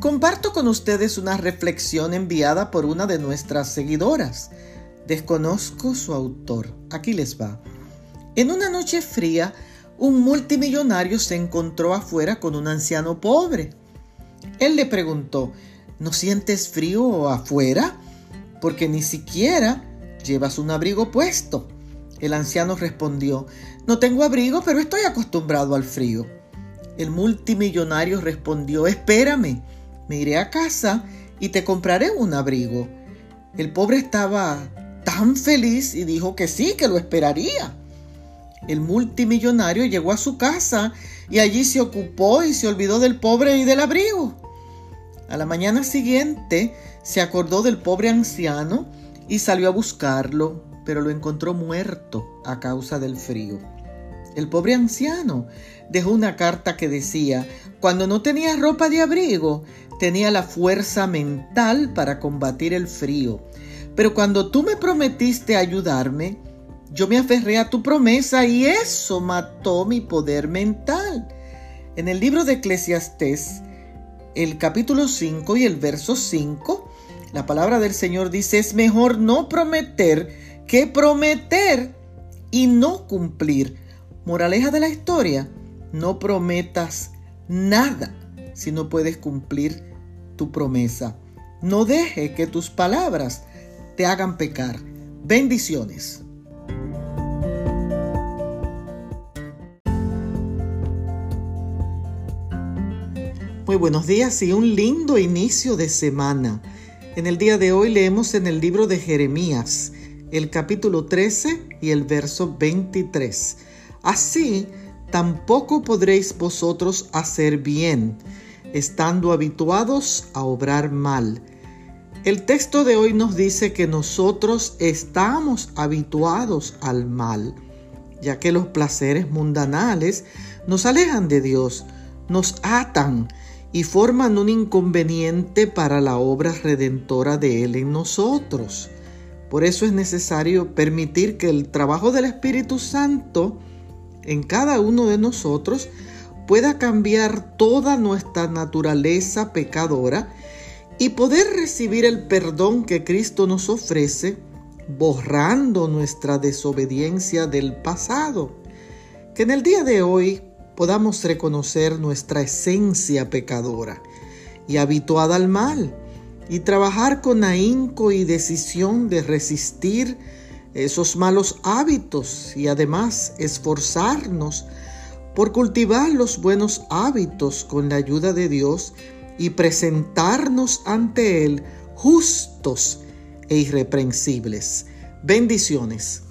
Comparto con ustedes una reflexión enviada por una de nuestras seguidoras. Desconozco su autor. Aquí les va. En una noche fría, un multimillonario se encontró afuera con un anciano pobre. Él le preguntó, ¿no sientes frío afuera? Porque ni siquiera llevas un abrigo puesto. El anciano respondió, no tengo abrigo, pero estoy acostumbrado al frío. El multimillonario respondió, espérame me iré a casa y te compraré un abrigo. El pobre estaba tan feliz y dijo que sí, que lo esperaría. El multimillonario llegó a su casa y allí se ocupó y se olvidó del pobre y del abrigo. A la mañana siguiente se acordó del pobre anciano y salió a buscarlo, pero lo encontró muerto a causa del frío. El pobre anciano dejó una carta que decía, cuando no tenía ropa de abrigo, tenía la fuerza mental para combatir el frío. Pero cuando tú me prometiste ayudarme, yo me aferré a tu promesa y eso mató mi poder mental. En el libro de Eclesiastés, el capítulo 5 y el verso 5, la palabra del Señor dice, es mejor no prometer que prometer y no cumplir. Moraleja de la historia, no prometas nada si no puedes cumplir tu promesa. No deje que tus palabras te hagan pecar. Bendiciones. Muy buenos días y un lindo inicio de semana. En el día de hoy leemos en el libro de Jeremías, el capítulo 13 y el verso 23. Así tampoco podréis vosotros hacer bien, estando habituados a obrar mal. El texto de hoy nos dice que nosotros estamos habituados al mal, ya que los placeres mundanales nos alejan de Dios, nos atan y forman un inconveniente para la obra redentora de Él en nosotros. Por eso es necesario permitir que el trabajo del Espíritu Santo en cada uno de nosotros pueda cambiar toda nuestra naturaleza pecadora y poder recibir el perdón que Cristo nos ofrece, borrando nuestra desobediencia del pasado. Que en el día de hoy podamos reconocer nuestra esencia pecadora y habituada al mal y trabajar con ahínco y decisión de resistir esos malos hábitos y además esforzarnos por cultivar los buenos hábitos con la ayuda de Dios y presentarnos ante Él justos e irreprensibles. Bendiciones.